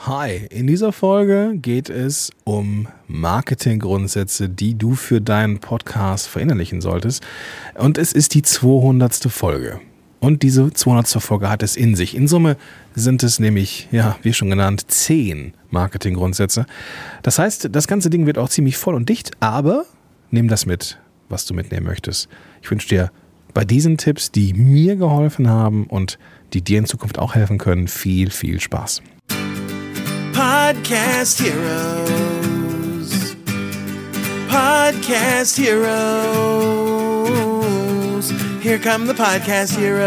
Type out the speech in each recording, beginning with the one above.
Hi, in dieser Folge geht es um Marketinggrundsätze, die du für deinen Podcast verinnerlichen solltest. Und es ist die 200. Folge. Und diese 200. Folge hat es in sich. In Summe sind es nämlich, ja, wie schon genannt, 10 Marketinggrundsätze. Das heißt, das ganze Ding wird auch ziemlich voll und dicht, aber nimm das mit, was du mitnehmen möchtest. Ich wünsche dir bei diesen Tipps, die mir geholfen haben und die dir in Zukunft auch helfen können, viel, viel Spaß. Podcast Heroes. Podcast Heroes. Here come the Podcast Heroes.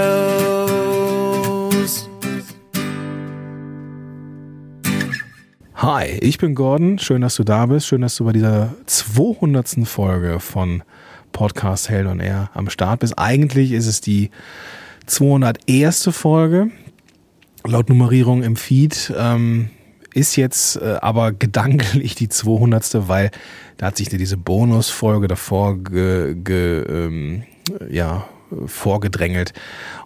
Hi, ich bin Gordon. Schön, dass du da bist. Schön, dass du bei dieser 200. Folge von Podcast Hell on Air am Start bist. Eigentlich ist es die 201. Folge laut Nummerierung im Feed. Ähm, ist jetzt äh, aber gedanklich die 200. weil da hat sich diese Bonusfolge davor ge, ge, ähm, ja, vorgedrängelt.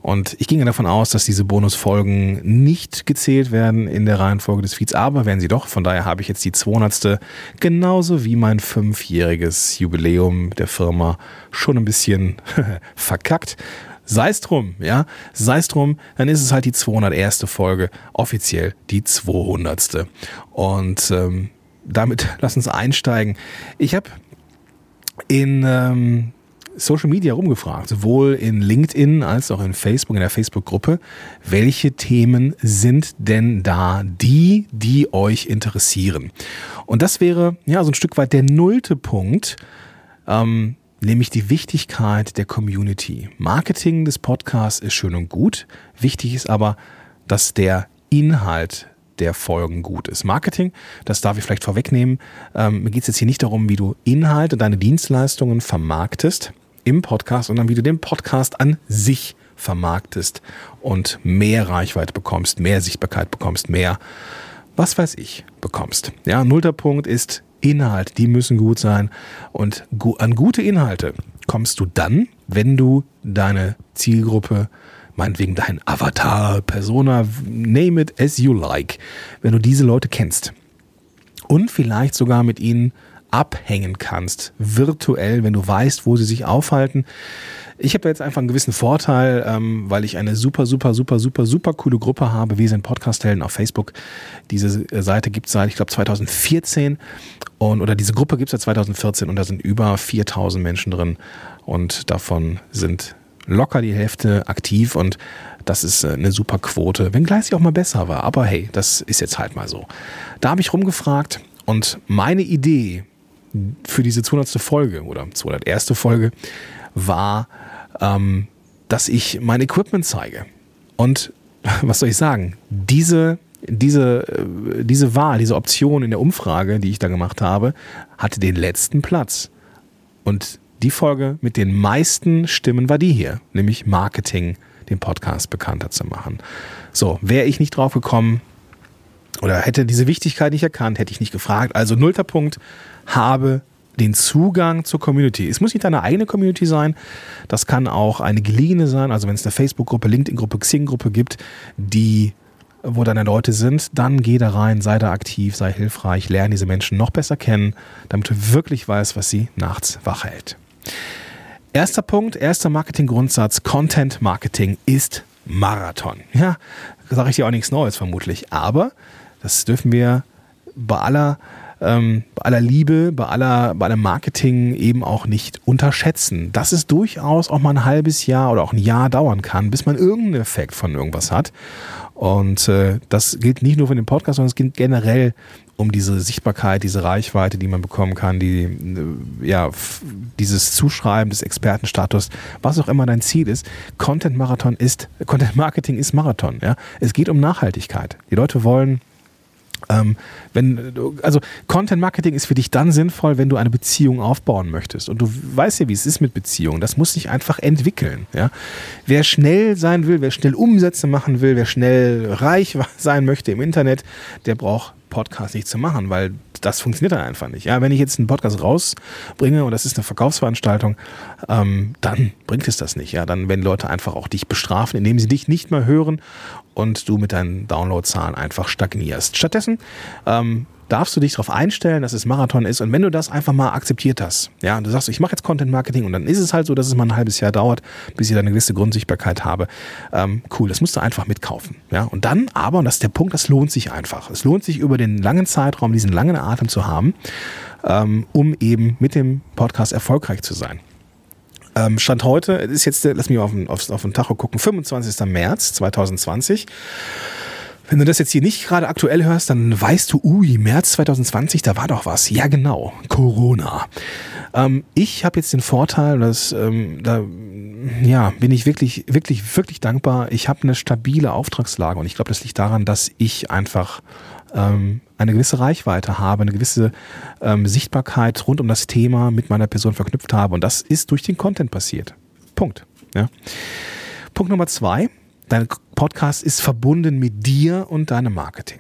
Und ich ging davon aus, dass diese Bonusfolgen nicht gezählt werden in der Reihenfolge des Feeds, aber werden sie doch. Von daher habe ich jetzt die 200. genauso wie mein fünfjähriges Jubiläum der Firma schon ein bisschen verkackt. Sei es drum, ja, sei es drum, dann ist es halt die 201. Folge, offiziell die 200. Und ähm, damit lass uns einsteigen. Ich habe in ähm, Social Media rumgefragt, sowohl in LinkedIn als auch in Facebook, in der Facebook-Gruppe, welche Themen sind denn da die, die euch interessieren? Und das wäre ja so ein Stück weit der nullte Punkt. Ähm, nämlich die Wichtigkeit der Community. Marketing des Podcasts ist schön und gut. Wichtig ist aber, dass der Inhalt der Folgen gut ist. Marketing, das darf ich vielleicht vorwegnehmen. Ähm, mir geht es jetzt hier nicht darum, wie du Inhalte, deine Dienstleistungen vermarktest im Podcast, sondern wie du den Podcast an sich vermarktest und mehr Reichweite bekommst, mehr Sichtbarkeit bekommst, mehr, was weiß ich, bekommst. Ja, nullter Punkt ist Inhalt, die müssen gut sein. Und an gute Inhalte kommst du dann, wenn du deine Zielgruppe, meinetwegen dein Avatar, Persona, name it as you like, wenn du diese Leute kennst und vielleicht sogar mit ihnen abhängen kannst, virtuell, wenn du weißt, wo sie sich aufhalten. Ich habe jetzt einfach einen gewissen Vorteil, ähm, weil ich eine super, super, super, super, super coole Gruppe habe. Wir sind Podcast-Helden auf Facebook. Diese Seite gibt es seit, ich glaube, 2014 und, oder diese Gruppe gibt es seit 2014 und da sind über 4000 Menschen drin und davon sind locker die Hälfte aktiv und das ist äh, eine super Quote, wenngleich sie auch mal besser war. Aber hey, das ist jetzt halt mal so. Da habe ich rumgefragt und meine Idee für diese 200. Folge oder 201. Folge war, ähm, dass ich mein Equipment zeige. Und was soll ich sagen? Diese, diese, äh, diese Wahl, diese Option in der Umfrage, die ich da gemacht habe, hatte den letzten Platz. Und die Folge mit den meisten Stimmen war die hier, nämlich Marketing, den Podcast bekannter zu machen. So, wäre ich nicht drauf gekommen oder hätte diese Wichtigkeit nicht erkannt, hätte ich nicht gefragt. Also nullter Punkt, habe den Zugang zur Community. Es muss nicht deine eigene Community sein, das kann auch eine geliehene sein. Also wenn es eine Facebook-Gruppe, LinkedIn-Gruppe, Xing-Gruppe gibt, die wo deine Leute sind, dann geh da rein, sei da aktiv, sei hilfreich, lerne diese Menschen noch besser kennen, damit du wirklich weißt, was sie nachts wach hält. Erster Punkt, erster Marketing-Grundsatz, Content Marketing ist Marathon. Ja, sage ich dir auch nichts Neues vermutlich, aber das dürfen wir bei aller ähm, bei aller Liebe, bei aller, bei allem Marketing eben auch nicht unterschätzen, dass es durchaus auch mal ein halbes Jahr oder auch ein Jahr dauern kann, bis man irgendeinen Effekt von irgendwas hat. Und äh, das gilt nicht nur für den Podcast, sondern es gilt generell um diese Sichtbarkeit, diese Reichweite, die man bekommen kann, die, äh, ja, dieses Zuschreiben des Expertenstatus, was auch immer dein Ziel ist. Content Marathon ist, Content Marketing ist Marathon, ja. Es geht um Nachhaltigkeit. Die Leute wollen ähm, wenn, also Content Marketing ist für dich dann sinnvoll, wenn du eine Beziehung aufbauen möchtest. Und du weißt ja, wie es ist mit Beziehungen. Das muss sich einfach entwickeln. Ja? Wer schnell sein will, wer schnell Umsätze machen will, wer schnell reich sein möchte im Internet, der braucht Podcast nicht zu machen, weil das funktioniert dann einfach nicht. Ja, wenn ich jetzt einen Podcast rausbringe und das ist eine Verkaufsveranstaltung, ähm, dann bringt es das nicht. Ja, dann werden Leute einfach auch dich bestrafen, indem sie dich nicht mehr hören und du mit deinen Downloadzahlen einfach stagnierst. Stattdessen ähm, darfst du dich darauf einstellen, dass es Marathon ist. Und wenn du das einfach mal akzeptiert hast, ja, und du sagst, ich mache jetzt Content Marketing und dann ist es halt so, dass es mal ein halbes Jahr dauert, bis ich da eine gewisse Grundsichtbarkeit habe. Ähm, cool, das musst du einfach mitkaufen. Ja, und dann aber, und das ist der Punkt, das lohnt sich einfach. Es lohnt sich über den langen Zeitraum, diesen langen Atem zu haben, ähm, um eben mit dem Podcast erfolgreich zu sein. Ähm, Stand heute, ist jetzt, lass mich mal auf den, auf, auf den Tacho gucken, 25. März 2020. Wenn du das jetzt hier nicht gerade aktuell hörst, dann weißt du, ui, März 2020, da war doch was. Ja, genau, Corona. Ähm, ich habe jetzt den Vorteil, dass ähm, da ja, bin ich wirklich, wirklich, wirklich dankbar. Ich habe eine stabile Auftragslage und ich glaube, das liegt daran, dass ich einfach ähm, eine gewisse Reichweite habe, eine gewisse ähm, Sichtbarkeit rund um das Thema mit meiner Person verknüpft habe und das ist durch den Content passiert. Punkt. Ja. Punkt Nummer zwei Dein Podcast ist verbunden mit dir und deinem Marketing.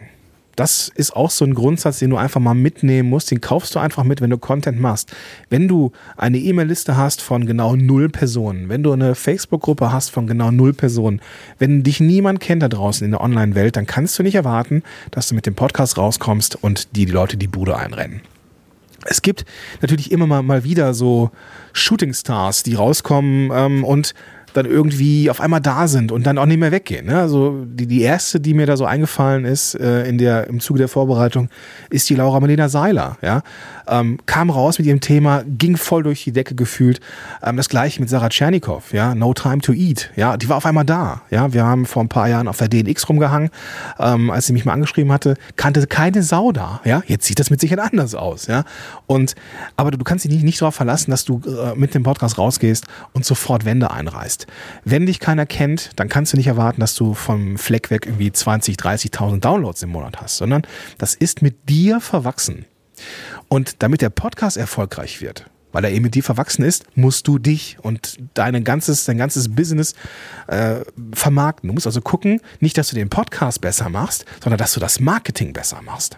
Das ist auch so ein Grundsatz, den du einfach mal mitnehmen musst. Den kaufst du einfach mit, wenn du Content machst. Wenn du eine E-Mail-Liste hast von genau null Personen, wenn du eine Facebook-Gruppe hast von genau null Personen, wenn dich niemand kennt da draußen in der Online-Welt, dann kannst du nicht erwarten, dass du mit dem Podcast rauskommst und die, die Leute die Bude einrennen. Es gibt natürlich immer mal, mal wieder so Shooting Stars, die rauskommen ähm, und dann irgendwie auf einmal da sind und dann auch nicht mehr weggehen. Ne? Also die, die erste, die mir da so eingefallen ist äh, in der, im Zuge der Vorbereitung, ist die Laura Marlena Seiler. Ja? Ähm, kam raus mit ihrem Thema, ging voll durch die Decke gefühlt. Ähm, das gleiche mit Sarah Tschernikow, ja, No Time to Eat. Ja, die war auf einmal da. Ja, wir haben vor ein paar Jahren auf der DNX rumgehangen, ähm, als sie mich mal angeschrieben hatte, kannte keine Sau da. Ja, jetzt sieht das mit Sicherheit anders aus. Ja, und aber du, du kannst dich nicht, nicht darauf verlassen, dass du äh, mit dem Podcast rausgehst und sofort Wände einreißt. Wenn dich keiner kennt, dann kannst du nicht erwarten, dass du vom Fleck weg irgendwie 20, 30.000 Downloads im Monat hast, sondern das ist mit dir verwachsen. Und damit der Podcast erfolgreich wird, weil er eben mit dir verwachsen ist, musst du dich und dein ganzes, dein ganzes Business äh, vermarkten. Du musst also gucken, nicht, dass du den Podcast besser machst, sondern dass du das Marketing besser machst.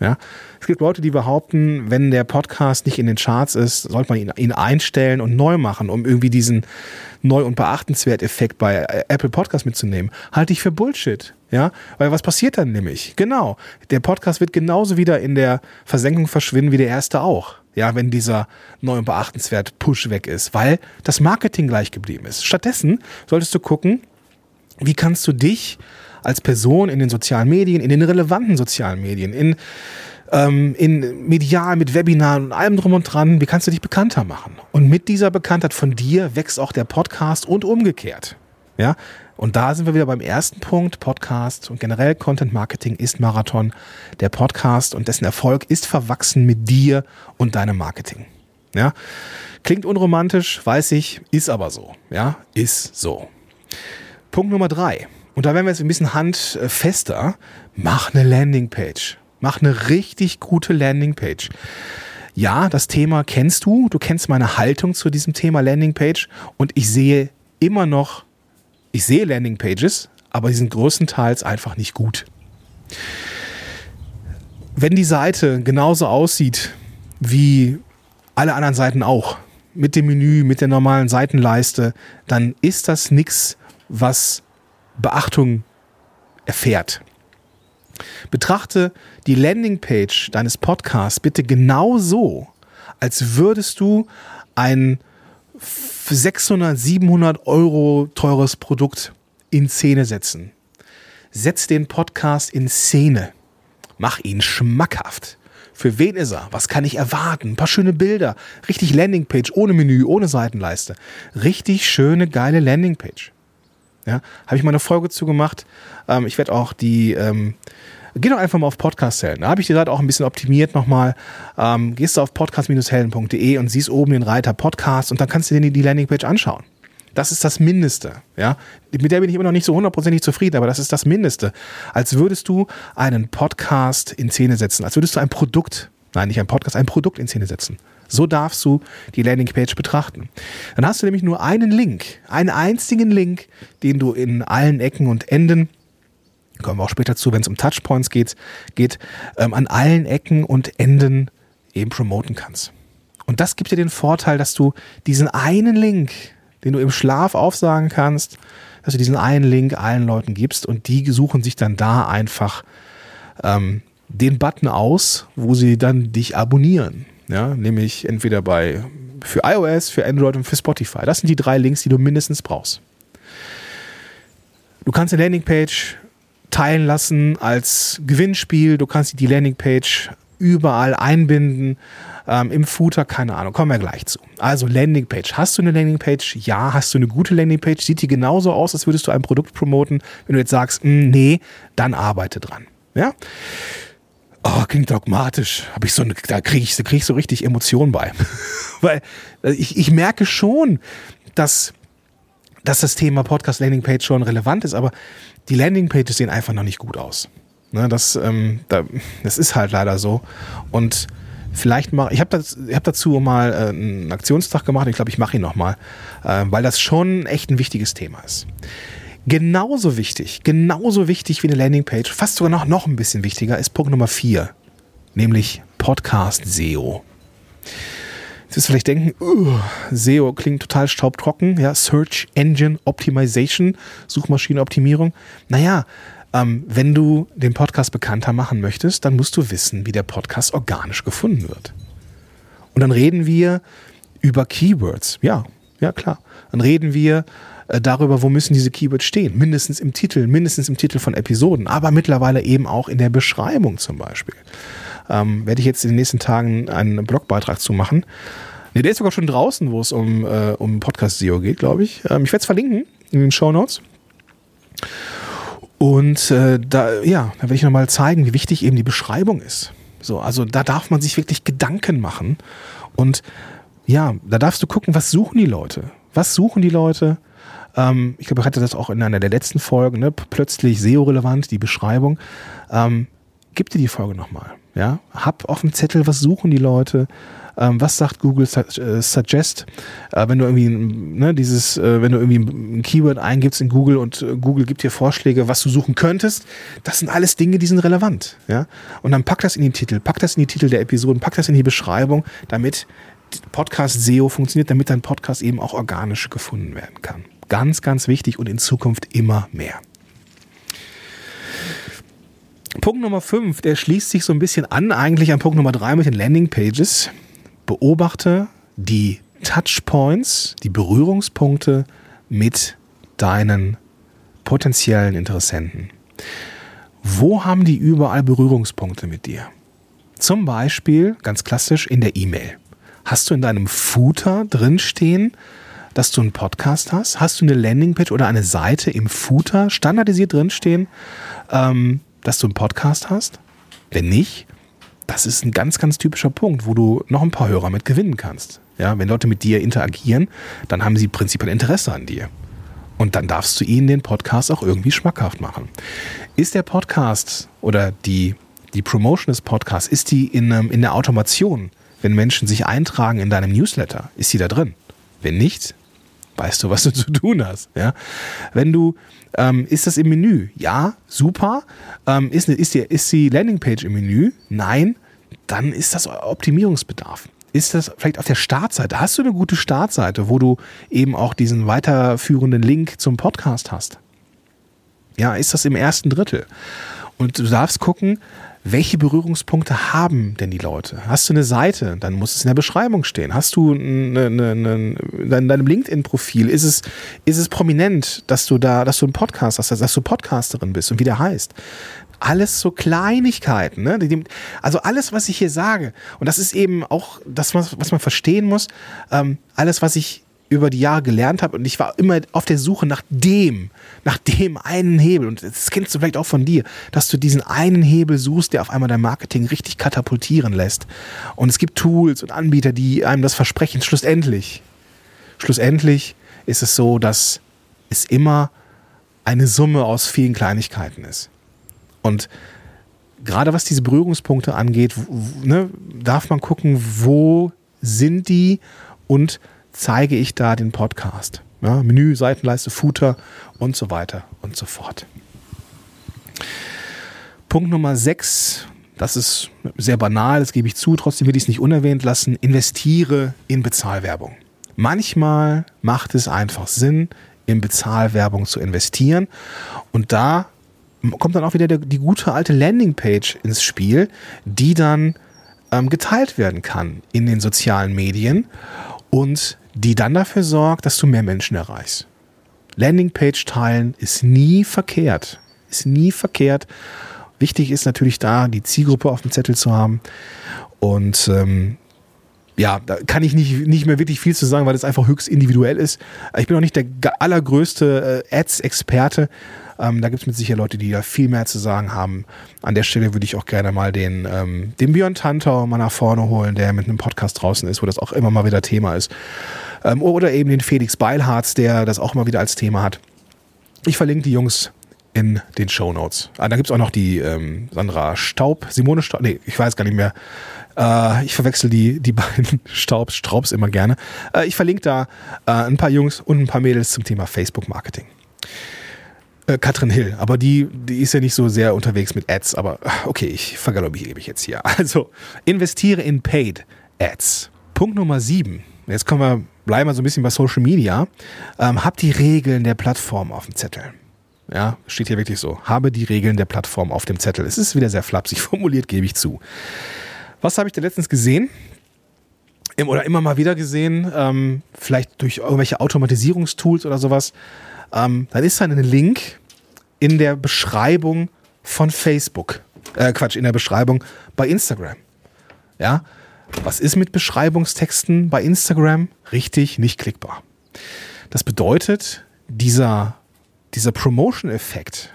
Ja? Es gibt Leute, die behaupten, wenn der Podcast nicht in den Charts ist, sollte man ihn, ihn einstellen und neu machen, um irgendwie diesen neu und beachtenswert Effekt bei äh, Apple Podcast mitzunehmen. Halte ich für Bullshit. Ja, weil was passiert dann nämlich? Genau. Der Podcast wird genauso wieder in der Versenkung verschwinden wie der erste auch. Ja, wenn dieser neu und beachtenswert Push weg ist, weil das Marketing gleich geblieben ist. Stattdessen solltest du gucken, wie kannst du dich als Person in den sozialen Medien, in den relevanten sozialen Medien, in, ähm, in medial, mit Webinaren und allem drum und dran, wie kannst du dich bekannter machen? Und mit dieser Bekanntheit von dir wächst auch der Podcast und umgekehrt. Ja, und da sind wir wieder beim ersten Punkt. Podcast und generell Content Marketing ist Marathon. Der Podcast und dessen Erfolg ist verwachsen mit dir und deinem Marketing. Ja, klingt unromantisch, weiß ich, ist aber so. Ja, ist so. Punkt Nummer drei. Und da werden wir jetzt ein bisschen handfester. Mach eine Landingpage. Mach eine richtig gute Landingpage. Ja, das Thema kennst du. Du kennst meine Haltung zu diesem Thema Landingpage. Und ich sehe immer noch, ich sehe Landingpages, aber die sind größtenteils einfach nicht gut. Wenn die Seite genauso aussieht wie alle anderen Seiten auch, mit dem Menü, mit der normalen Seitenleiste, dann ist das nichts, was Beachtung erfährt. Betrachte die Landingpage deines Podcasts bitte genau so, als würdest du ein 600, 700 Euro teures Produkt in Szene setzen. Setz den Podcast in Szene. Mach ihn schmackhaft. Für wen ist er? Was kann ich erwarten? Ein paar schöne Bilder. Richtig Landingpage, ohne Menü, ohne Seitenleiste. Richtig schöne, geile Landingpage. Ja, habe ich mal eine Folge zu gemacht. Ähm, ich werde auch die, ähm, geh doch einfach mal auf Podcast-Helden. Da habe ich die Seite auch ein bisschen optimiert nochmal. Ähm, gehst du auf podcast-helden.de und siehst oben den Reiter Podcast und dann kannst du dir die Landingpage anschauen. Das ist das Mindeste. Ja? Mit der bin ich immer noch nicht so hundertprozentig zufrieden, aber das ist das Mindeste. Als würdest du einen Podcast in Szene setzen, als würdest du ein Produkt, nein, nicht ein Podcast, ein Produkt in Szene setzen. So darfst du die Landingpage betrachten. Dann hast du nämlich nur einen Link, einen einzigen Link, den du in allen Ecken und Enden kommen wir auch später zu, wenn es um Touchpoints geht, geht ähm, an allen Ecken und Enden eben promoten kannst. Und das gibt dir den Vorteil, dass du diesen einen Link, den du im Schlaf aufsagen kannst, dass du diesen einen Link allen Leuten gibst und die suchen sich dann da einfach ähm, den Button aus, wo sie dann dich abonnieren. Ja, nämlich entweder bei für iOS, für Android und für Spotify. Das sind die drei Links, die du mindestens brauchst. Du kannst eine Landingpage teilen lassen als Gewinnspiel. Du kannst die Landingpage überall einbinden. Ähm, Im Footer, keine Ahnung, kommen wir gleich zu. Also Landingpage. Hast du eine Landingpage? Ja. Hast du eine gute Landingpage? Sieht die genauso aus, als würdest du ein Produkt promoten? Wenn du jetzt sagst, mm, nee, dann arbeite dran. Ja. Oh, klingt dogmatisch. Hab ich so eine, da kriege ich, krieg ich so richtig Emotionen bei. Weil äh, ich, ich merke schon, dass, dass das Thema Podcast Landingpage schon relevant ist, aber die Landingpages sehen einfach noch nicht gut aus. Ne, das, ähm, da, das ist halt leider so. Und vielleicht mal, ich habe hab dazu mal äh, einen Aktionstag gemacht. Ich glaube, ich mache ihn nochmal, äh, weil das schon echt ein wichtiges Thema ist. Genauso wichtig, genauso wichtig wie eine Landingpage, fast sogar noch, noch ein bisschen wichtiger, ist Punkt Nummer vier, nämlich Podcast SEO. Jetzt wirst du vielleicht denken, uh, SEO klingt total staubtrocken, ja, Search Engine Optimization, Suchmaschinenoptimierung. Naja, ähm, wenn du den Podcast bekannter machen möchtest, dann musst du wissen, wie der Podcast organisch gefunden wird. Und dann reden wir über Keywords. Ja, ja klar. Dann reden wir äh, darüber, wo müssen diese Keywords stehen. Mindestens im Titel, mindestens im Titel von Episoden, aber mittlerweile eben auch in der Beschreibung zum Beispiel. Ähm, werde ich jetzt in den nächsten Tagen einen Blogbeitrag zu machen. Nee, der ist sogar schon draußen, wo es um, äh, um Podcast-SEO geht, glaube ich. Ähm, ich werde es verlinken in den Show Notes. Und äh, da, ja, da werde ich nochmal zeigen, wie wichtig eben die Beschreibung ist. So, also da darf man sich wirklich Gedanken machen. Und ja, da darfst du gucken, was suchen die Leute? Was suchen die Leute? Ähm, ich glaube, ich hatte das auch in einer der letzten Folgen, ne? plötzlich SEO-relevant, die Beschreibung. Ähm, gib dir die Folge nochmal. Ja? Hab auf dem Zettel, was suchen die Leute? Ähm, was sagt Google äh, Suggest, äh, wenn du irgendwie ne, dieses, äh, wenn du irgendwie ein Keyword eingibst in Google und äh, Google gibt dir Vorschläge, was du suchen könntest, das sind alles Dinge, die sind relevant. Ja? Und dann pack das in den Titel, pack das in die Titel der Episoden, pack das in die Beschreibung, damit Podcast SEO funktioniert, damit dein Podcast eben auch organisch gefunden werden kann. Ganz, ganz wichtig und in Zukunft immer mehr. Punkt Nummer 5, der schließt sich so ein bisschen an, eigentlich an Punkt Nummer 3 mit den Landing Pages beobachte die Touchpoints, die Berührungspunkte mit deinen potenziellen Interessenten. Wo haben die überall Berührungspunkte mit dir? Zum Beispiel, ganz klassisch, in der E-Mail. Hast du in deinem Footer drinstehen, dass du einen Podcast hast? Hast du eine Landingpage oder eine Seite im Footer standardisiert drinstehen, ähm, dass du einen Podcast hast? Wenn nicht, das ist ein ganz, ganz typischer Punkt, wo du noch ein paar Hörer mit gewinnen kannst. Ja, wenn Leute mit dir interagieren, dann haben sie prinzipiell Interesse an dir. Und dann darfst du ihnen den Podcast auch irgendwie schmackhaft machen. Ist der Podcast oder die, die Promotion des Podcasts, ist die in, in der Automation, wenn Menschen sich eintragen in deinem Newsletter, ist sie da drin? Wenn nicht, weißt du, was du zu tun hast. Ja? Wenn du, ähm, ist das im Menü? Ja, super. Ähm, ist, ist, die, ist die Landingpage im Menü? Nein. Dann ist das Optimierungsbedarf. Ist das vielleicht auf der Startseite? Hast du eine gute Startseite, wo du eben auch diesen weiterführenden Link zum Podcast hast? Ja, ist das im ersten Drittel? Und du darfst gucken, welche Berührungspunkte haben denn die Leute? Hast du eine Seite, dann muss es in der Beschreibung stehen. Hast du eine, eine, eine, in deinem LinkedIn-Profil, ist es, ist es prominent, dass du da, dass du einen Podcast hast, dass du Podcasterin bist und wie der heißt? Alles so Kleinigkeiten, ne? Also alles, was ich hier sage, und das ist eben auch das, was man verstehen muss, ähm, alles, was ich über die Jahre gelernt habe und ich war immer auf der Suche nach dem, nach dem einen Hebel und das kennst du vielleicht auch von dir, dass du diesen einen Hebel suchst, der auf einmal dein Marketing richtig katapultieren lässt. Und es gibt Tools und Anbieter, die einem das versprechen. Schlussendlich, schlussendlich ist es so, dass es immer eine Summe aus vielen Kleinigkeiten ist. Und gerade was diese Berührungspunkte angeht, ne, darf man gucken, wo sind die und zeige ich da den Podcast. Ja, Menü, Seitenleiste, Footer und so weiter und so fort. Punkt Nummer 6, das ist sehr banal, das gebe ich zu, trotzdem will ich es nicht unerwähnt lassen, investiere in Bezahlwerbung. Manchmal macht es einfach Sinn, in Bezahlwerbung zu investieren und da kommt dann auch wieder der, die gute alte Landingpage ins Spiel, die dann ähm, geteilt werden kann in den sozialen Medien und die dann dafür sorgt, dass du mehr Menschen erreichst. Landingpage teilen ist nie verkehrt. Ist nie verkehrt. Wichtig ist natürlich da, die Zielgruppe auf dem Zettel zu haben. Und ähm, ja, da kann ich nicht, nicht mehr wirklich viel zu sagen, weil es einfach höchst individuell ist. Ich bin auch nicht der allergrößte äh, Ads-Experte. Ähm, da gibt es mit Sicherheit Leute, die da viel mehr zu sagen haben. An der Stelle würde ich auch gerne mal den, ähm, den Björn Tantau mal nach vorne holen, der mit einem Podcast draußen ist, wo das auch immer mal wieder Thema ist. Ähm, oder eben den Felix Beilharz, der das auch mal wieder als Thema hat. Ich verlinke die Jungs in den Show Notes. Ah, da gibt es auch noch die ähm, Sandra Staub, Simone Staub, nee, ich weiß gar nicht mehr. Äh, ich verwechsel die, die beiden Staubs, Straubs immer gerne. Äh, ich verlinke da äh, ein paar Jungs und ein paar Mädels zum Thema Facebook-Marketing. Äh, Katrin Hill, aber die, die ist ja nicht so sehr unterwegs mit Ads, aber okay, ich vergaloppere mich jetzt hier. Also, investiere in Paid Ads. Punkt Nummer sieben. Jetzt kommen wir, bleiben wir so ein bisschen bei Social Media. Ähm, hab die Regeln der Plattform auf dem Zettel. Ja, steht hier wirklich so. Habe die Regeln der Plattform auf dem Zettel. Es ist wieder sehr flapsig formuliert, gebe ich zu. Was habe ich da letztens gesehen? Oder immer mal wieder gesehen, ähm, vielleicht durch irgendwelche Automatisierungstools oder sowas. Ähm, dann ist da ein Link in der Beschreibung von Facebook. Äh, Quatsch, in der Beschreibung bei Instagram. Ja, was ist mit Beschreibungstexten bei Instagram? Richtig, nicht klickbar. Das bedeutet, dieser dieser Promotion-Effekt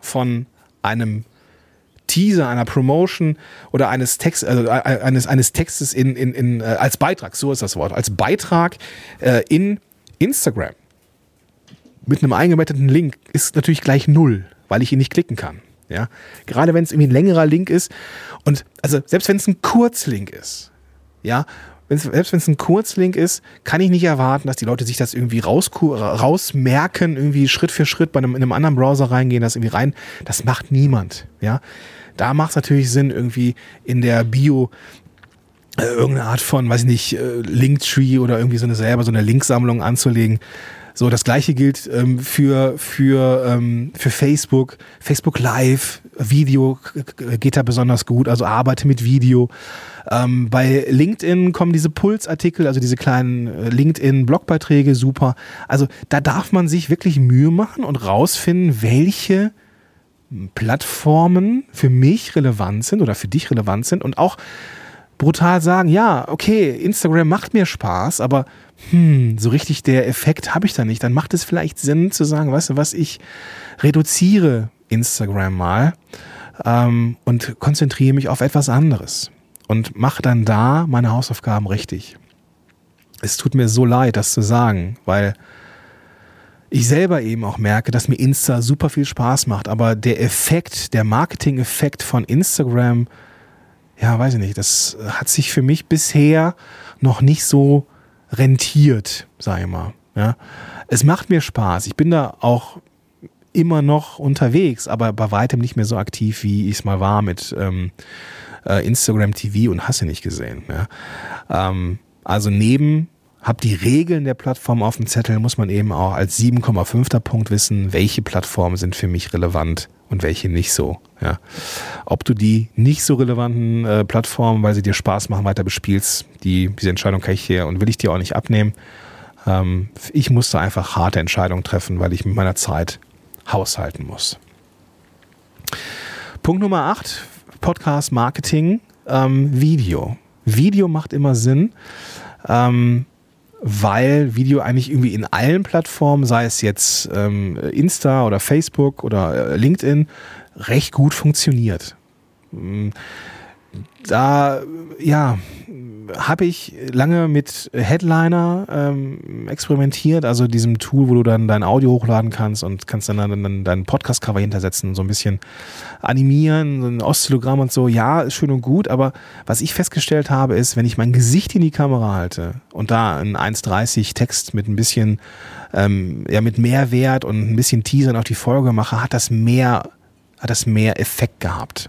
von einem Teaser, einer Promotion oder eines, Text, also eines, eines Textes in, in, in, äh, als Beitrag, so ist das Wort, als Beitrag äh, in Instagram mit einem eingebetteten Link ist natürlich gleich null, weil ich ihn nicht klicken kann. Ja? Gerade wenn es irgendwie ein längerer Link ist und also selbst wenn es ein Kurzlink ist, ja, wenn's, selbst wenn es ein Kurzlink ist, kann ich nicht erwarten, dass die Leute sich das irgendwie raus, rausmerken, irgendwie Schritt für Schritt bei einem, in einem anderen Browser reingehen, das irgendwie rein. Das macht niemand. Ja, da macht es natürlich Sinn, irgendwie in der Bio äh, irgendeine Art von, weiß ich nicht, äh, Linktree oder irgendwie so eine selber so eine Linksammlung anzulegen. So, das gleiche gilt ähm, für, für, ähm, für Facebook. Facebook Live, Video geht da besonders gut, also arbeite mit Video. Ähm, bei LinkedIn kommen diese Pulsartikel, also diese kleinen äh, LinkedIn-Blogbeiträge, super. Also da darf man sich wirklich Mühe machen und rausfinden, welche Plattformen für mich relevant sind oder für dich relevant sind und auch brutal sagen, ja, okay, Instagram macht mir Spaß, aber hm, so richtig der Effekt habe ich da nicht. Dann macht es vielleicht Sinn zu sagen, weißt du was, ich reduziere Instagram mal ähm, und konzentriere mich auf etwas anderes und mache dann da meine Hausaufgaben richtig. Es tut mir so leid, das zu sagen, weil ich selber eben auch merke, dass mir Insta super viel Spaß macht, aber der Effekt, der Marketing-Effekt von Instagram, ja, weiß ich nicht, das hat sich für mich bisher noch nicht so rentiert, sag ich mal. Ja. Es macht mir Spaß. Ich bin da auch immer noch unterwegs, aber bei weitem nicht mehr so aktiv, wie ich es mal war mit ähm, äh, Instagram TV und hast du nicht gesehen. Ja? Ähm, also neben hab die Regeln der Plattform auf dem Zettel, muss man eben auch als 7,5. Punkt wissen, welche Plattformen sind für mich relevant und welche nicht so. Ja. Ob du die nicht so relevanten äh, Plattformen, weil sie dir Spaß machen, weiter bespielst, die, diese Entscheidung kann ich dir und will ich dir auch nicht abnehmen. Ähm, ich musste einfach harte Entscheidungen treffen, weil ich mit meiner Zeit haushalten muss. Punkt Nummer 8 Podcast Marketing, ähm, Video. Video macht immer Sinn, ähm, weil Video eigentlich irgendwie in allen Plattformen, sei es jetzt ähm, Insta oder Facebook oder äh, LinkedIn, recht gut funktioniert. Mm, da, ja, habe ich lange mit Headliner ähm, experimentiert, also diesem Tool, wo du dann dein Audio hochladen kannst und kannst dann, dann, dann deinen Podcast-Cover hintersetzen, so ein bisschen animieren, so ein Oszillogramm und so. Ja, ist schön und gut, aber was ich festgestellt habe, ist, wenn ich mein Gesicht in die Kamera halte und da ein 1,30 Text mit ein bisschen, ähm, ja, mit Mehrwert und ein bisschen Teasern auf die Folge mache, hat das mehr hat das mehr Effekt gehabt.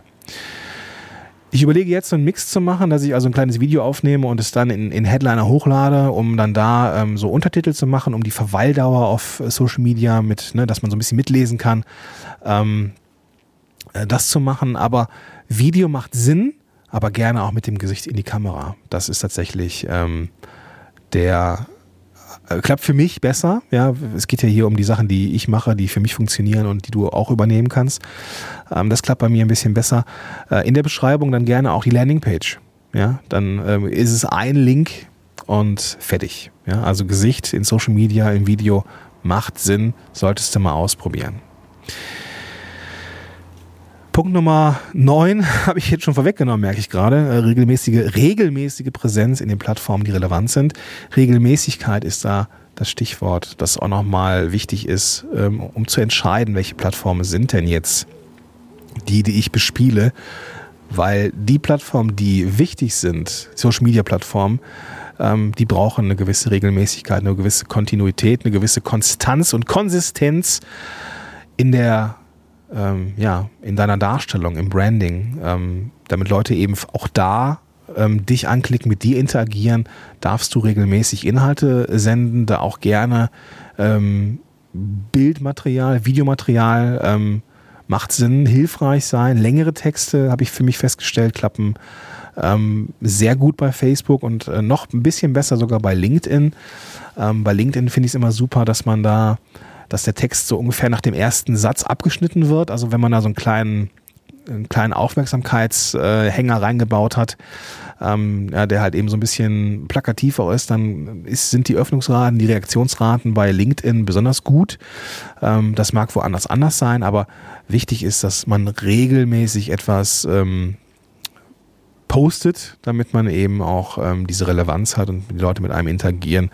Ich überlege jetzt so einen Mix zu machen, dass ich also ein kleines Video aufnehme und es dann in, in Headliner hochlade, um dann da ähm, so Untertitel zu machen, um die Verweildauer auf Social Media mit, ne, dass man so ein bisschen mitlesen kann, ähm, äh, das zu machen. Aber Video macht Sinn, aber gerne auch mit dem Gesicht in die Kamera. Das ist tatsächlich ähm, der äh, klappt für mich besser. Ja, es geht ja hier um die Sachen, die ich mache, die für mich funktionieren und die du auch übernehmen kannst. Ähm, das klappt bei mir ein bisschen besser. Äh, in der Beschreibung dann gerne auch die Landingpage. Ja, dann ähm, ist es ein Link und fertig. Ja, also Gesicht in Social Media, im Video macht Sinn, solltest du mal ausprobieren. Punkt Nummer 9 habe ich jetzt schon vorweggenommen, merke ich gerade. Äh, regelmäßige, regelmäßige Präsenz in den Plattformen, die relevant sind. Regelmäßigkeit ist da das Stichwort, das auch nochmal wichtig ist, ähm, um zu entscheiden, welche Plattformen sind denn jetzt die, die ich bespiele. Weil die Plattformen, die wichtig sind, Social Media Plattformen, ähm, die brauchen eine gewisse Regelmäßigkeit, eine gewisse Kontinuität, eine gewisse Konstanz und Konsistenz in der ähm, ja, in deiner Darstellung, im Branding, ähm, damit Leute eben auch da ähm, dich anklicken, mit dir interagieren, darfst du regelmäßig Inhalte senden, da auch gerne ähm, Bildmaterial, Videomaterial ähm, macht Sinn, hilfreich sein. Längere Texte, habe ich für mich festgestellt, klappen ähm, sehr gut bei Facebook und äh, noch ein bisschen besser sogar bei LinkedIn. bei LinkedIn finde ich es immer super, dass man da dass der Text so ungefähr nach dem ersten Satz abgeschnitten wird. Also wenn man da so einen kleinen, einen kleinen Aufmerksamkeitshänger reingebaut hat, ähm, ja, der halt eben so ein bisschen plakativer ist, dann ist, sind die Öffnungsraten, die Reaktionsraten bei LinkedIn besonders gut. Ähm, das mag woanders anders sein, aber wichtig ist, dass man regelmäßig etwas ähm, postet, damit man eben auch ähm, diese Relevanz hat und die Leute mit einem interagieren.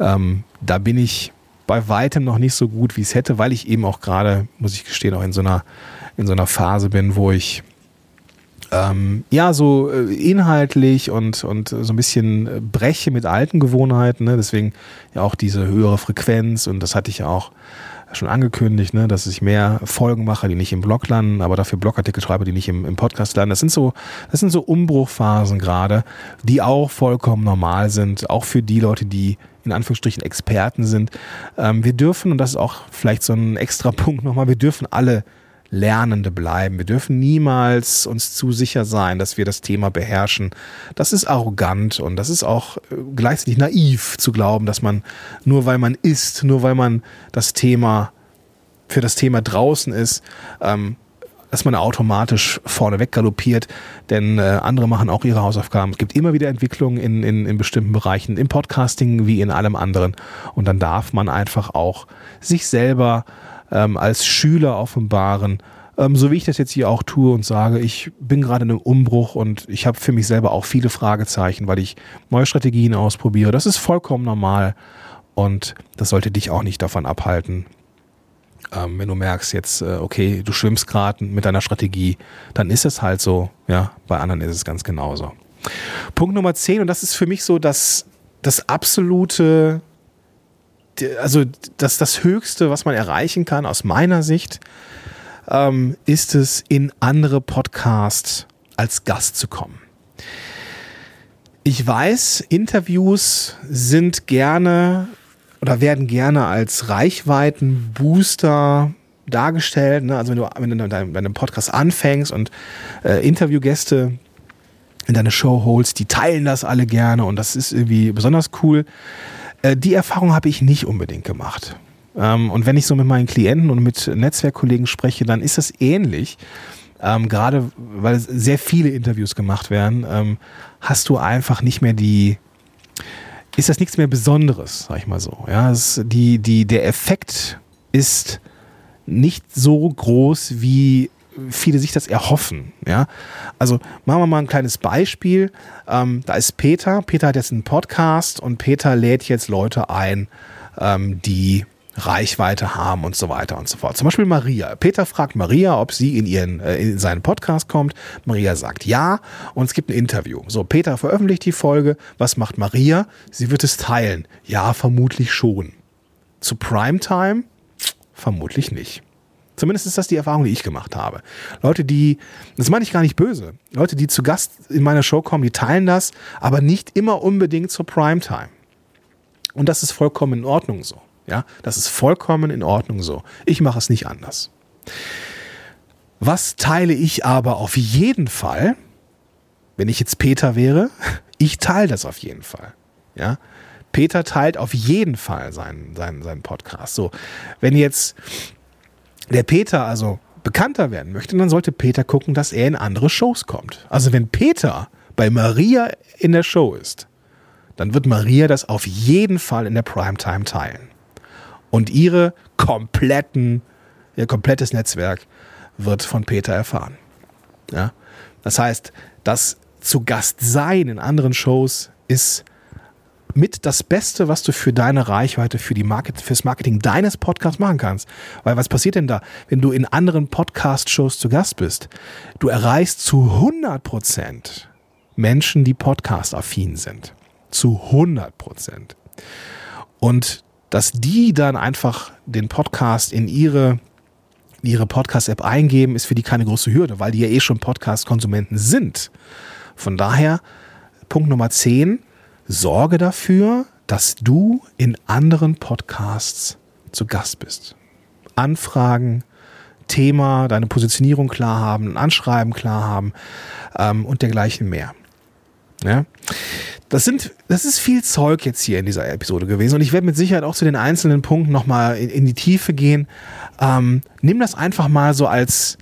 Ähm, da bin ich bei weitem noch nicht so gut, wie es hätte, weil ich eben auch gerade, muss ich gestehen, auch in so einer, in so einer Phase bin, wo ich ähm, ja, so äh, inhaltlich und, und so ein bisschen äh, breche mit alten Gewohnheiten. Ne? Deswegen ja auch diese höhere Frequenz und das hatte ich ja auch schon angekündigt, ne, dass ich mehr Folgen mache, die nicht im Blog landen, aber dafür Blogartikel schreibe, die nicht im, im Podcast landen. Das sind so, das sind so Umbruchphasen gerade, die auch vollkommen normal sind, auch für die Leute, die in Anführungsstrichen Experten sind. Ähm, wir dürfen, und das ist auch vielleicht so ein extra Punkt nochmal, wir dürfen alle Lernende bleiben. Wir dürfen niemals uns zu sicher sein, dass wir das Thema beherrschen. Das ist arrogant und das ist auch äh, gleichzeitig naiv zu glauben, dass man nur weil man ist, nur weil man das Thema für das Thema draußen ist, ähm, dass man automatisch vorneweg galoppiert, denn äh, andere machen auch ihre Hausaufgaben. Es gibt immer wieder Entwicklungen in, in, in bestimmten Bereichen, im Podcasting wie in allem anderen. Und dann darf man einfach auch sich selber ähm, als Schüler offenbaren, ähm, so wie ich das jetzt hier auch tue und sage, ich bin gerade in einem Umbruch und ich habe für mich selber auch viele Fragezeichen, weil ich neue Strategien ausprobiere. Das ist vollkommen normal und das sollte dich auch nicht davon abhalten, ähm, wenn du merkst jetzt, äh, okay, du schwimmst gerade mit deiner Strategie, dann ist es halt so. Ja, bei anderen ist es ganz genauso. Punkt Nummer 10, und das ist für mich so das, das absolute, also das, das Höchste, was man erreichen kann, aus meiner Sicht, ähm, ist es, in andere Podcasts als Gast zu kommen. Ich weiß, Interviews sind gerne oder werden gerne als Reichweitenbooster dargestellt. Ne? Also wenn du, wenn du deinen Podcast anfängst und äh, Interviewgäste in deine Show holst, die teilen das alle gerne und das ist irgendwie besonders cool. Äh, die Erfahrung habe ich nicht unbedingt gemacht. Ähm, und wenn ich so mit meinen Klienten und mit Netzwerkkollegen spreche, dann ist das ähnlich. Ähm, gerade weil sehr viele Interviews gemacht werden, ähm, hast du einfach nicht mehr die, ist das nichts mehr Besonderes, sag ich mal so. Ja, es, die, die, der Effekt ist nicht so groß, wie viele sich das erhoffen. Ja? Also machen wir mal ein kleines Beispiel. Ähm, da ist Peter. Peter hat jetzt einen Podcast und Peter lädt jetzt Leute ein, ähm, die Reichweite haben und so weiter und so fort. Zum Beispiel Maria. Peter fragt Maria, ob sie in, ihren, äh, in seinen Podcast kommt. Maria sagt ja und es gibt ein Interview. So, Peter veröffentlicht die Folge. Was macht Maria? Sie wird es teilen. Ja, vermutlich schon. Zu Primetime? Vermutlich nicht. Zumindest ist das die Erfahrung, die ich gemacht habe. Leute, die, das meine ich gar nicht böse, Leute, die zu Gast in meiner Show kommen, die teilen das, aber nicht immer unbedingt zur Primetime. Und das ist vollkommen in Ordnung so. Ja, das ist vollkommen in Ordnung so. Ich mache es nicht anders. Was teile ich aber auf jeden Fall, wenn ich jetzt Peter wäre, ich teile das auf jeden Fall. Ja, Peter teilt auf jeden Fall seinen, seinen, seinen Podcast. So, wenn jetzt der Peter also bekannter werden möchte, dann sollte Peter gucken, dass er in andere Shows kommt. Also wenn Peter bei Maria in der Show ist, dann wird Maria das auf jeden Fall in der Primetime teilen. Und ihre kompletten, ihr komplettes Netzwerk wird von Peter erfahren. Ja? Das heißt, das zu Gast sein in anderen Shows ist mit das Beste, was du für deine Reichweite, für die Market, fürs Marketing deines Podcasts machen kannst. Weil was passiert denn da, wenn du in anderen Podcast-Shows zu Gast bist? Du erreichst zu 100 Prozent Menschen, die Podcast-affin sind. Zu 100 Prozent. Und dass die dann einfach den Podcast in ihre ihre Podcast-App eingeben, ist für die keine große Hürde, weil die ja eh schon Podcast-Konsumenten sind. Von daher, Punkt Nummer 10, sorge dafür, dass du in anderen Podcasts zu Gast bist. Anfragen, Thema, deine Positionierung klar haben, Anschreiben klar haben ähm, und dergleichen mehr. Ja? Das, sind, das ist viel Zeug jetzt hier in dieser Episode gewesen und ich werde mit Sicherheit auch zu den einzelnen Punkten nochmal in, in die Tiefe gehen. Ähm, nimm das einfach mal so als,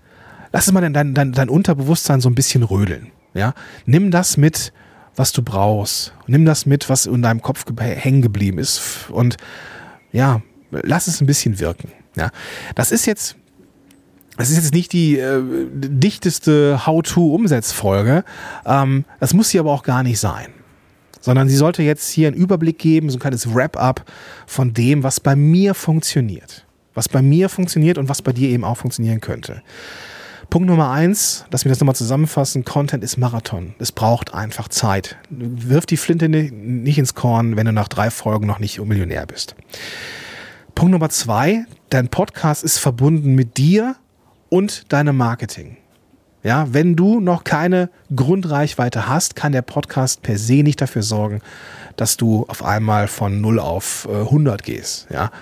lass es mal dein, dein, dein Unterbewusstsein so ein bisschen rödeln. Ja? Nimm das mit, was du brauchst. Nimm das mit, was in deinem Kopf hängen geblieben ist. Und ja, lass es ein bisschen wirken. Ja? Das ist jetzt das ist jetzt nicht die äh, dichteste How-to-Umsetzfolge. Ähm, das muss sie aber auch gar nicht sein. Sondern sie sollte jetzt hier einen Überblick geben, so ein kleines Wrap-up von dem, was bei mir funktioniert. Was bei mir funktioniert und was bei dir eben auch funktionieren könnte. Punkt Nummer eins, lass mich das nochmal zusammenfassen, Content ist Marathon. Es braucht einfach Zeit. Wirf die Flinte nicht ins Korn, wenn du nach drei Folgen noch nicht Millionär bist. Punkt Nummer zwei, dein Podcast ist verbunden mit dir und deinem Marketing. Ja, wenn du noch keine Grundreichweite hast, kann der Podcast per se nicht dafür sorgen, dass du auf einmal von 0 auf äh, 100 gehst. Ja.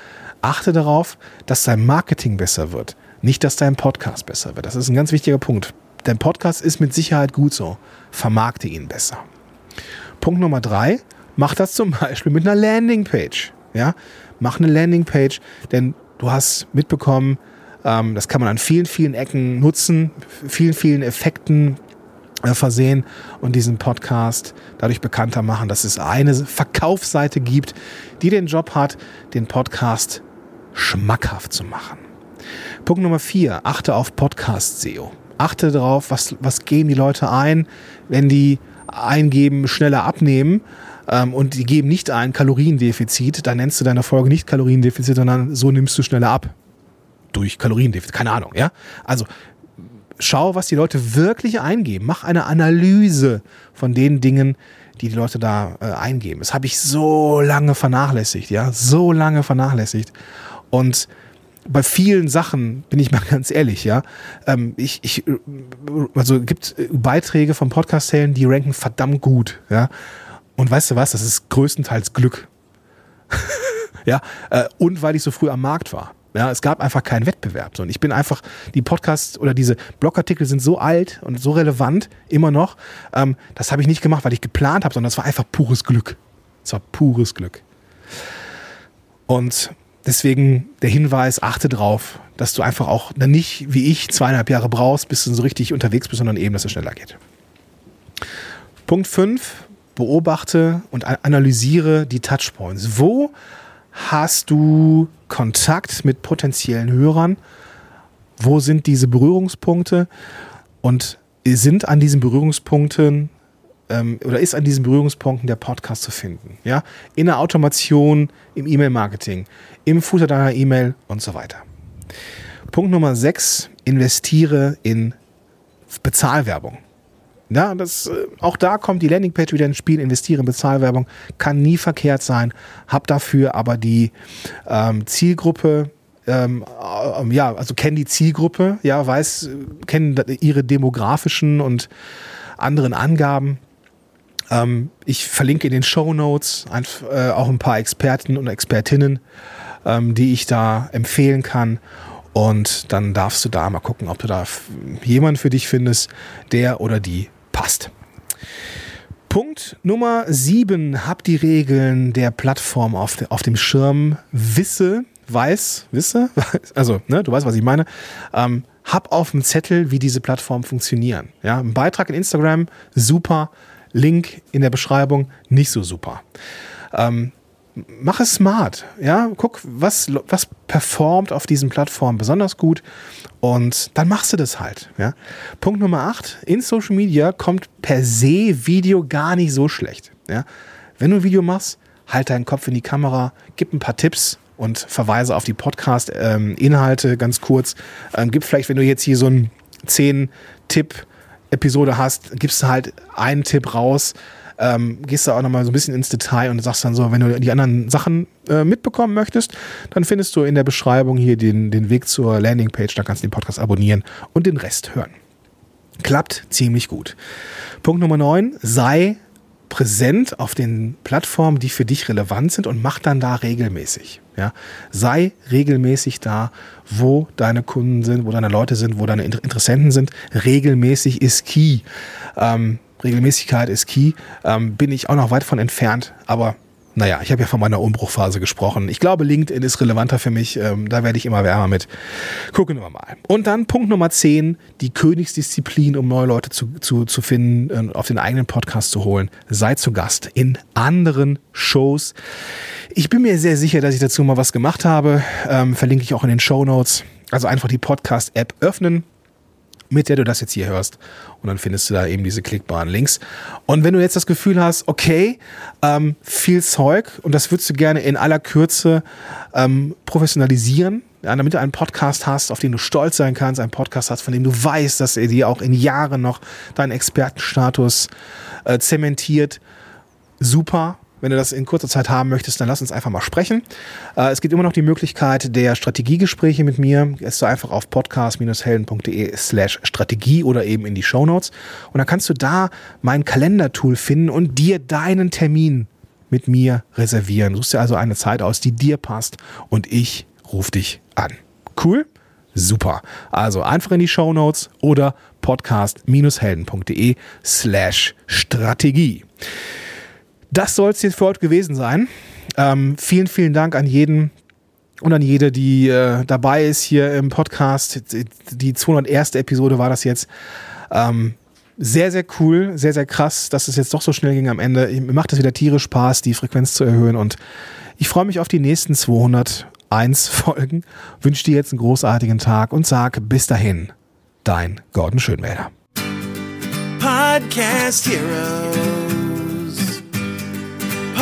Achte darauf, dass dein Marketing besser wird, nicht dass dein Podcast besser wird. Das ist ein ganz wichtiger Punkt. Dein Podcast ist mit Sicherheit gut so. Vermarkte ihn besser. Punkt Nummer drei, mach das zum Beispiel mit einer Landingpage. Ja, mach eine Landingpage, denn du hast mitbekommen, ähm, das kann man an vielen, vielen Ecken nutzen, vielen, vielen Effekten äh, versehen und diesen Podcast dadurch bekannter machen, dass es eine Verkaufsseite gibt, die den Job hat, den Podcast schmackhaft zu machen. Punkt Nummer vier, achte auf Podcast-SEO. Achte darauf, was, was geben die Leute ein, wenn die eingeben, schneller abnehmen ähm, und die geben nicht ein Kaloriendefizit, dann nennst du deine Folge nicht Kaloriendefizit, sondern so nimmst du schneller ab durch Kaloriendefizit, keine Ahnung, ja. Also schau, was die Leute wirklich eingeben. Mach eine Analyse von den Dingen, die die Leute da äh, eingeben. Das habe ich so lange vernachlässigt, ja, so lange vernachlässigt. Und bei vielen Sachen bin ich mal ganz ehrlich, ja. Ähm, ich, ich, also gibt Beiträge vom Podcast-Helden, die ranken verdammt gut, ja. Und weißt du was? Das ist größtenteils Glück. ja. Äh, und weil ich so früh am Markt war. Ja, es gab einfach keinen Wettbewerb. Und ich bin einfach, die Podcasts oder diese Blogartikel sind so alt und so relevant, immer noch. Ähm, das habe ich nicht gemacht, weil ich geplant habe, sondern das war einfach pures Glück. Es war pures Glück. Und deswegen der Hinweis, achte drauf, dass du einfach auch nicht wie ich zweieinhalb Jahre brauchst, bis du so richtig unterwegs bist, sondern eben, dass es schneller geht. Punkt 5, beobachte und analysiere die Touchpoints. Wo hast du Kontakt mit potenziellen Hörern? Wo sind diese Berührungspunkte? Und sind an diesen Berührungspunkten ähm, oder ist an diesen Berührungspunkten der Podcast zu finden? Ja, in der Automation, im E-Mail-Marketing, im Footer deiner E-Mail und so weiter. Punkt Nummer 6, investiere in Bezahlwerbung. Ja, das, äh, auch da kommt die Landingpage wieder ins Spiel, investiere in Bezahlwerbung, kann nie verkehrt sein, hab dafür aber die ähm, Zielgruppe ähm, ähm, ja, also kennen die Zielgruppe, ja, weiß, kennen ihre demografischen und anderen Angaben. Ähm, ich verlinke in den Show Notes äh, auch ein paar Experten und Expertinnen, ähm, die ich da empfehlen kann. Und dann darfst du da mal gucken, ob du da jemanden für dich findest, der oder die passt. Punkt Nummer sieben. Hab die Regeln der Plattform auf, de, auf dem Schirm. Wisse, weiß, wisse, also ne, du weißt, was ich meine. Ähm, hab auf dem Zettel, wie diese Plattformen funktionieren. Ja, ein Beitrag in Instagram, super. Link in der Beschreibung, nicht so super. Ähm, mach es smart. Ja, guck, was, was performt auf diesen Plattformen besonders gut und dann machst du das halt. Ja. Punkt Nummer 8. In Social Media kommt per se Video gar nicht so schlecht. Ja. Wenn du ein Video machst, halt deinen Kopf in die Kamera, gib ein paar Tipps und verweise auf die Podcast-Inhalte ähm, ganz kurz. Ähm, gib vielleicht, wenn du jetzt hier so ein 10-Tipp-Episode hast, gibst du halt einen Tipp raus ähm, gehst du auch nochmal so ein bisschen ins Detail und sagst dann so, wenn du die anderen Sachen äh, mitbekommen möchtest, dann findest du in der Beschreibung hier den, den Weg zur Landingpage, da kannst du den Podcast abonnieren und den Rest hören. Klappt ziemlich gut. Punkt Nummer 9, sei präsent auf den Plattformen, die für dich relevant sind und mach dann da regelmäßig. Ja? Sei regelmäßig da, wo deine Kunden sind, wo deine Leute sind, wo deine Interessenten sind. Regelmäßig ist key. Ähm, Regelmäßigkeit ist key. Ähm, bin ich auch noch weit von entfernt, aber naja, ich habe ja von meiner Umbruchphase gesprochen. Ich glaube, LinkedIn ist relevanter für mich. Ähm, da werde ich immer wärmer mit. Gucken wir mal. Und dann Punkt Nummer 10, die Königsdisziplin, um neue Leute zu, zu, zu finden und auf den eigenen Podcast zu holen. Sei zu Gast in anderen Shows. Ich bin mir sehr sicher, dass ich dazu mal was gemacht habe. Ähm, verlinke ich auch in den Show Notes. Also einfach die Podcast-App öffnen, mit der du das jetzt hier hörst. Und dann findest du da eben diese klickbaren Links. Und wenn du jetzt das Gefühl hast, okay, ähm, viel Zeug und das würdest du gerne in aller Kürze ähm, professionalisieren, ja, damit du einen Podcast hast, auf den du stolz sein kannst, einen Podcast hast, von dem du weißt, dass er dir auch in Jahren noch deinen Expertenstatus äh, zementiert. Super, wenn du das in kurzer Zeit haben möchtest, dann lass uns einfach mal sprechen. Äh, es gibt immer noch die Möglichkeit der Strategiegespräche mit mir. Gehst du einfach auf podcast-helden.de slash Strategie oder eben in die Shownotes. Und dann kannst du da mein Kalendertool finden und dir deinen Termin mit mir reservieren. Suchst dir also eine Zeit aus, die dir passt und ich rufe dich an. Cool? Super. Also einfach in die Show Notes oder podcast-helden.de slash Strategie. Das soll es jetzt für heute gewesen sein. Ähm, vielen, vielen Dank an jeden und an jede, die äh, dabei ist hier im Podcast. Die 201. Episode war das jetzt. Ähm, sehr, sehr cool, sehr, sehr krass, dass es jetzt doch so schnell ging am Ende. Mir macht es wieder tierisch Spaß, die Frequenz zu erhöhen und ich freue mich auf die nächsten 201 Folgen. Wünsche dir jetzt einen großartigen Tag und sag bis dahin, dein Gordon Schönwälder. Podcast Heroes.